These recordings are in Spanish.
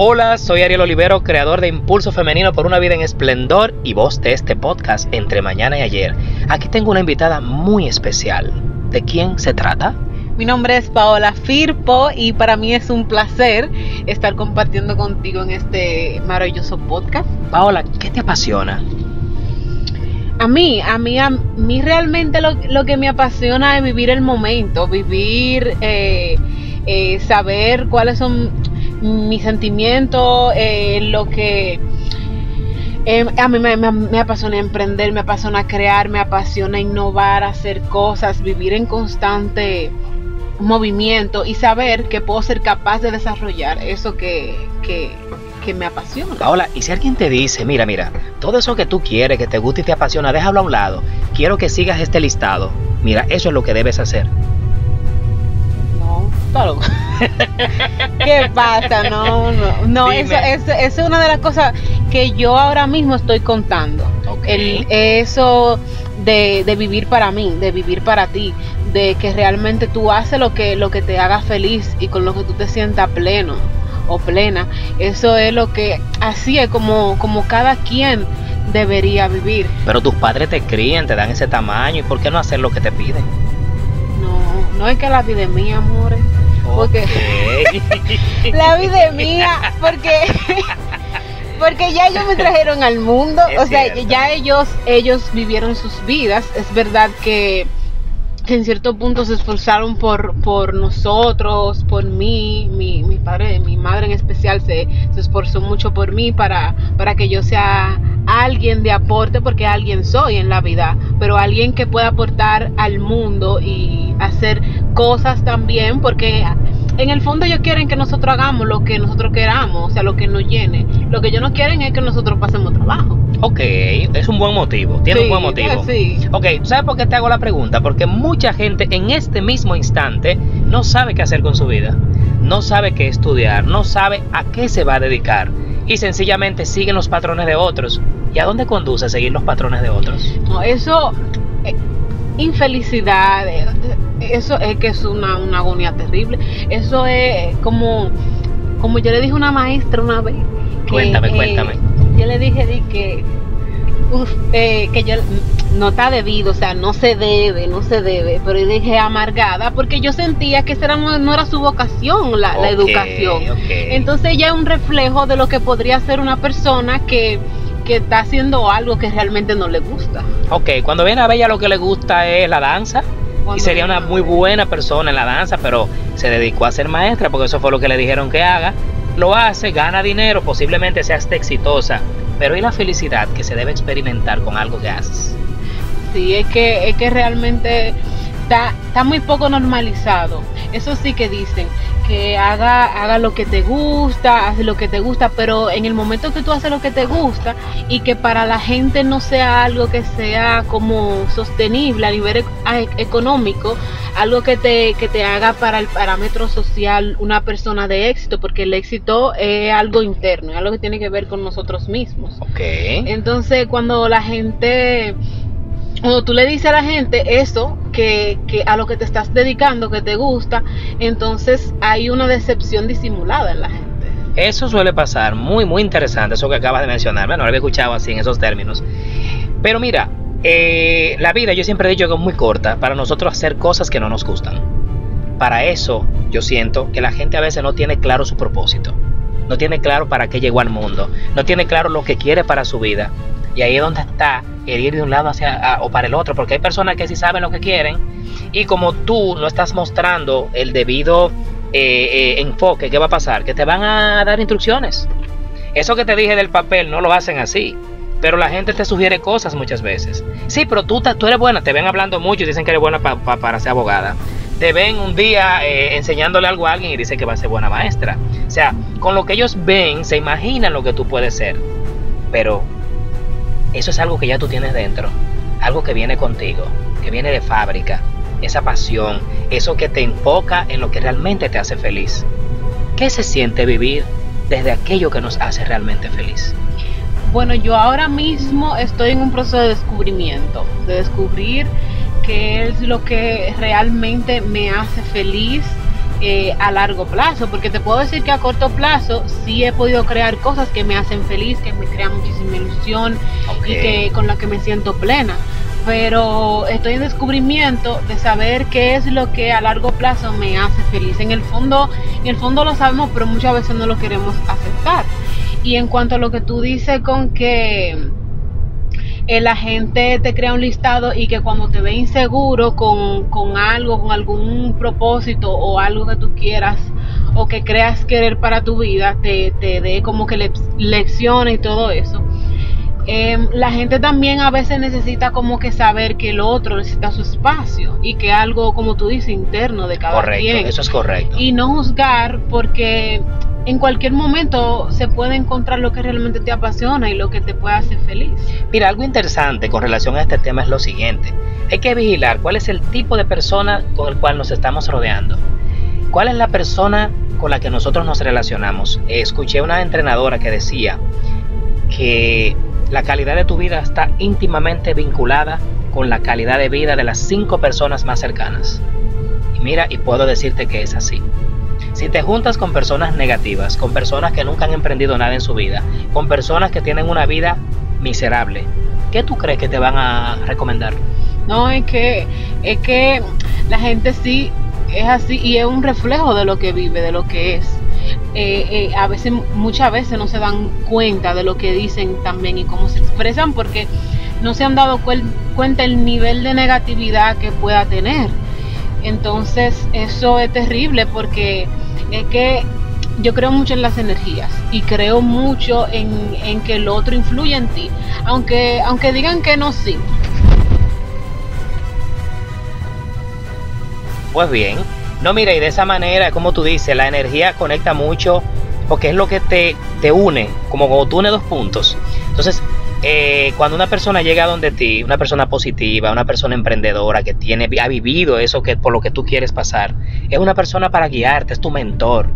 Hola, soy Ariel Olivero, creador de Impulso Femenino por una vida en esplendor y voz de este podcast entre mañana y ayer. Aquí tengo una invitada muy especial. ¿De quién se trata? Mi nombre es Paola Firpo y para mí es un placer estar compartiendo contigo en este maravilloso podcast. Paola, ¿qué te apasiona? A mí, a mí, a mí realmente lo, lo que me apasiona es vivir el momento, vivir, eh, eh, saber cuáles son mis sentimientos, eh, lo que eh, a mí me, me, me, apasiona emprender, me apasiona crear, me apasiona innovar, hacer cosas, vivir en constante movimiento y saber que puedo ser capaz de desarrollar eso que, que, que me apasiona. Paola, y si alguien te dice, mira, mira, todo eso que tú quieres, que te gusta y te apasiona, déjalo a un lado, quiero que sigas este listado, mira, eso es lo que debes hacer. No, claro. ¿Qué pasa? No, no, no, eso, eso, eso, es una de las cosas que yo ahora mismo estoy contando. Okay. El, eso de, de, vivir para mí, de vivir para ti, de que realmente tú haces lo que, lo que te haga feliz y con lo que tú te sientas pleno o plena. Eso es lo que, así es como, como cada quien debería vivir. Pero tus padres te crían, te dan ese tamaño, ¿y por qué no hacer lo que te piden? No, no es que la vida es mía, amores. Porque okay. la vida es mía, porque porque ya ellos me trajeron al mundo, Es o sea, cierto. ya ellos ellos vivieron sus vidas. Es verdad que en cierto punto se esforzaron por, por nosotros, por mí, mi, mi padre, mi madre en especial se, se esforzó mucho por mí para, para que yo sea alguien de aporte, porque alguien soy en la vida, pero alguien que pueda aportar al mundo y hacer cosas también, porque en el fondo ellos quieren que nosotros hagamos lo que nosotros queramos, o sea, lo que nos llene. Lo que ellos no quieren es que nosotros pasemos trabajo. Ok, es un buen motivo, tiene Sí, un buen motivo. sí. Ok, ¿sabes por qué te hago la pregunta? Porque mucha gente en este mismo instante no sabe qué hacer con su vida, no sabe qué estudiar, no sabe a qué se va a dedicar y sencillamente siguen los patrones de otros. ¿Y a dónde conduce seguir los patrones de otros? No, eso, eh, infelicidad, eh, eso es que es una, una agonía terrible. Eso es como, como yo le dije a una maestra una vez. que, Cuéntame, eh, cuéntame. Yo le dije di que, uf, eh, que yo no está debido, o sea, no se debe, no se debe, pero yo dije amargada porque yo sentía que esa era, no, no era su vocación la, la educación. Entonces ella es un reflejo de lo que podría ser una persona que, que está haciendo algo que realmente no le gusta. Ok, cuando viene a ver ella lo que le gusta es la danza. Y sería una muy buena persona en la danza, pero se dedicó a ser maestra porque eso fue lo que le dijeron que haga. Lo hace, gana dinero, posiblemente sea hasta exitosa. Pero ¿y la felicidad que se debe experimentar con algo que haces? Sí, es que, es que realmente está, está muy poco normalizado. Eso sí que dicen, que haga, haga lo que te gusta, haz lo que te gusta, pero en el momento que tú haces lo que te gusta y que para la gente no sea algo que sea como sostenible a nivel e- económico, algo que te, que te haga para el parámetro social una persona de éxito, porque el éxito es algo interno, es algo que tiene que ver con nosotros mismos. Ok. Entonces, cuando la gente, cuando tú le dices a la gente eso, que, que a lo que te estás dedicando, que te gusta, entonces hay una decepción disimulada en la gente. Eso suele pasar, muy, muy interesante, eso que acabas de mencionar. Bueno, no lo había escuchado así en esos términos. Pero mira, eh, la vida yo siempre he dicho que es muy corta para nosotros hacer cosas que no nos gustan. Para eso yo siento que la gente a veces no tiene claro su propósito. No tiene claro para qué llegó al mundo. No tiene claro lo que quiere para su vida. Y ahí es donde está el ir de un lado hacia o para el otro. Porque hay personas que sí saben lo que quieren. Y como tú no estás mostrando el debido eh, eh, enfoque, ¿qué va a pasar? Que te van a dar instrucciones. Eso que te dije del papel no lo hacen así. Pero la gente te sugiere cosas muchas veces. Sí, pero tú, tú eres buena, te ven hablando mucho y dicen que eres buena pa- para ser abogada. Te ven un día eh, enseñándole algo a alguien y dicen que va a ser buena maestra. O sea, con lo que ellos ven, se imaginan lo que tú puedes ser. Pero eso es algo que ya tú tienes dentro. Algo que viene contigo, que viene de fábrica. Esa pasión, eso que te enfoca en lo que realmente te hace feliz. ¿Qué se siente vivir desde aquello que nos hace realmente feliz? Bueno, yo ahora mismo estoy en un proceso de descubrimiento, de descubrir qué es lo que realmente me hace feliz, eh, a largo plazo, porque te puedo decir que a corto plazo sí he podido crear cosas que me hacen feliz, que me crean muchísima ilusión y que con las que me siento plena. Pero estoy en descubrimiento de saber qué es lo que a largo plazo me hace feliz. En el fondo, en el fondo lo sabemos, pero muchas veces no lo queremos aceptar. Y en cuanto a lo que tú dices con que la gente te crea un listado y que cuando te ve inseguro con, con algo, con algún propósito o algo que tú quieras o que creas querer para tu vida, te, te dé como que le, lecciones y todo eso. Em, la gente también a veces necesita como que saber que el otro necesita su espacio y que algo, como tú dices, interno de cada correcto, Eso es correcto. Y no juzgar porque en cualquier momento se puede encontrar lo que realmente te apasiona y lo que te puede hacer feliz. Mira, algo interesante con relación a este tema es lo siguiente. Hay que vigilar cuál es el tipo de persona con el cual nos estamos rodeando. ¿Cuál es la persona con la que nosotros nos relacionamos? Escuché una entrenadora que decía que la calidad de tu vida está íntimamente vinculada con la calidad de vida de las cinco personas más cercanas. Y mira, y puedo decirte que es así. Si te juntas con personas negativas, con personas que nunca han emprendido nada en su vida, con personas que tienen una vida miserable, ¿qué tú crees que te van a recomendar? No, es que, es que la gente sí es así y es un reflejo de lo que vive, de lo que es. Eh, eh, a veces, muchas veces no se dan cuenta de lo que dicen también y cómo se expresan porque no se han dado cuenta el nivel de negatividad que pueda tener. Entonces, eso es terrible porque es que yo creo mucho en las energías y creo mucho en, que el otro influye en ti, aunque, aunque digan que no, sí. Pues bien, no mira, y de esa manera, como tú dices, la energía conecta mucho porque es lo que te, te une, como cuando tú unes dos puntos. Entonces, eh, cuando una persona llega donde ti, una persona positiva, una persona emprendedora que tiene, ha vivido eso que por lo que tú quieres pasar, es una persona para guiarte, es tu mentor,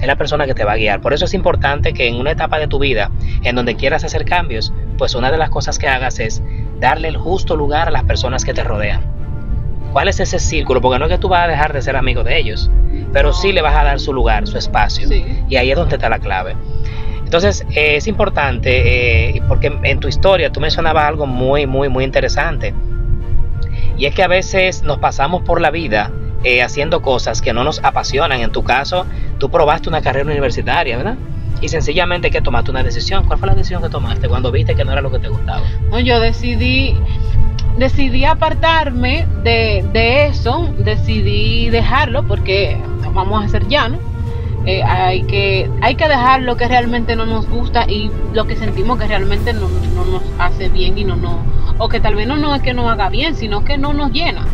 es la persona que te va a guiar. Por eso es importante que en una etapa de tu vida, en donde quieras hacer cambios, pues una de las cosas que hagas es darle el justo lugar a las personas que te rodean. ¿Cuál es ese círculo? Porque no es que tú vas a dejar de ser amigo de ellos, pero sí le vas a dar su lugar, su espacio. Y ahí es donde está la clave. Entonces eh, es importante, eh, porque en tu historia tú mencionabas algo muy, muy, muy interesante. Y es que a veces nos pasamos por la vida eh, haciendo cosas que no nos apasionan. En tu caso, tú probaste una carrera universitaria, ¿verdad? Y sencillamente que tomaste una decisión. ¿Cuál fue la decisión que tomaste cuando viste que no era lo que te gustaba? No, yo decidí, decidí apartarme de, de eso, decidí dejarlo porque vamos a ser llanos eh, hay, que, hay que dejar lo que realmente no nos gusta y lo que sentimos que realmente no, nos hace bien y no, no, o que tal vez no, no es que no haga bien, sino que no nos llena.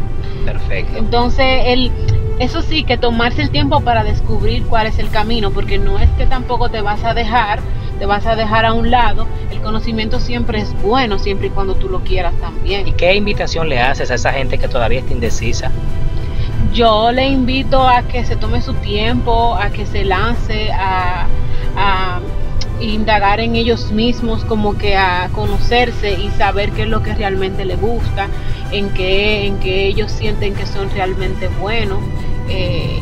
Perfecto. Entonces, el, eso sí, que tomarse el tiempo para descubrir cuál es el camino, porque no es que tampoco te vas a dejar, te vas a dejar a un lado. El conocimiento siempre es bueno, siempre y cuando tú lo quieras también. ¿Y qué invitación le haces a esa gente que todavía está indecisa? Yo le invito a que se tome su tiempo, a que se lance a, indagar en ellos mismos, como que a conocerse y saber qué es lo que realmente le gusta, en qué, en qué ellos sienten que son realmente buenos. Eh,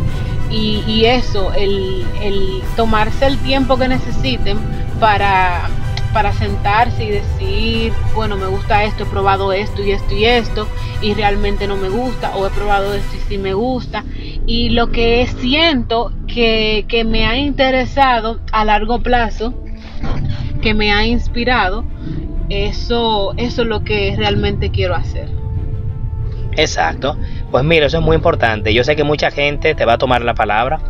y, y, eso, el, el tomarse el tiempo que necesiten para para sentarse y decir, bueno, me gusta esto, he probado esto y esto y esto, y realmente no me gusta, o he probado esto y sí me gusta. Y lo que siento que, que me ha interesado a largo plazo, que me ha inspirado, eso, eso es lo que realmente quiero hacer. Exacto. Pues mira, eso es muy importante. Yo sé que mucha gente te va a tomar la palabra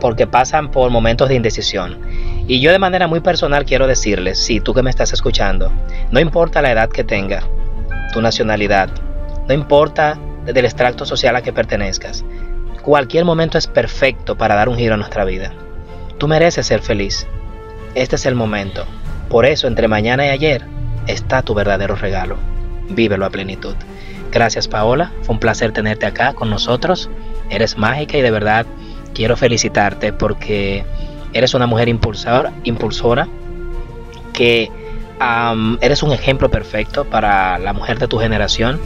porque pasan por momentos de indecisión. Y yo de manera muy personal quiero decirles, si tú que me estás escuchando, no importa la edad que tenga, tu nacionalidad, no importa del extracto social a que pertenezcas, cualquier momento es perfecto para dar un giro a nuestra vida. Tú mereces ser feliz. Este es el momento. Por eso, entre mañana y ayer, está tu verdadero regalo. Vívelo a plenitud. Gracias Paola, fue un placer tenerte acá con nosotros. Eres mágica y de verdad quiero felicitarte porque eres una mujer impulsora, impulsora que eres un ejemplo perfecto para la mujer de tu generación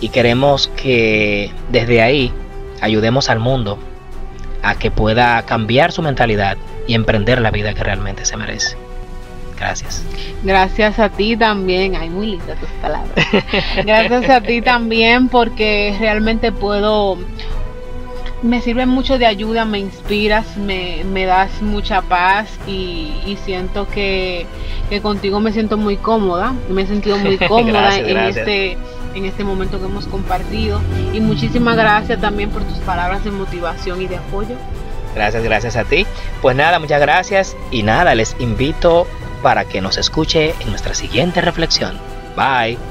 y queremos que desde ahí ayudemos al mundo a que pueda cambiar su mentalidad y emprender la vida que realmente se merece. Gracias. Gracias a ti también. Ay, muy lindas tus palabras. Gracias a ti también porque realmente puedo me sirve mucho de ayuda, me inspiras, me, me das mucha paz y, y siento que, que, contigo me siento muy cómoda, me he sentido muy cómoda Gracias, en, gracias. Este, en este momento que hemos compartido y muchísimas gracias también por tus palabras de motivación y de apoyo. Gracias, gracias a ti. Pues nada, muchas gracias y nada, les invito para que nos escuche en nuestra siguiente reflexión. Bye.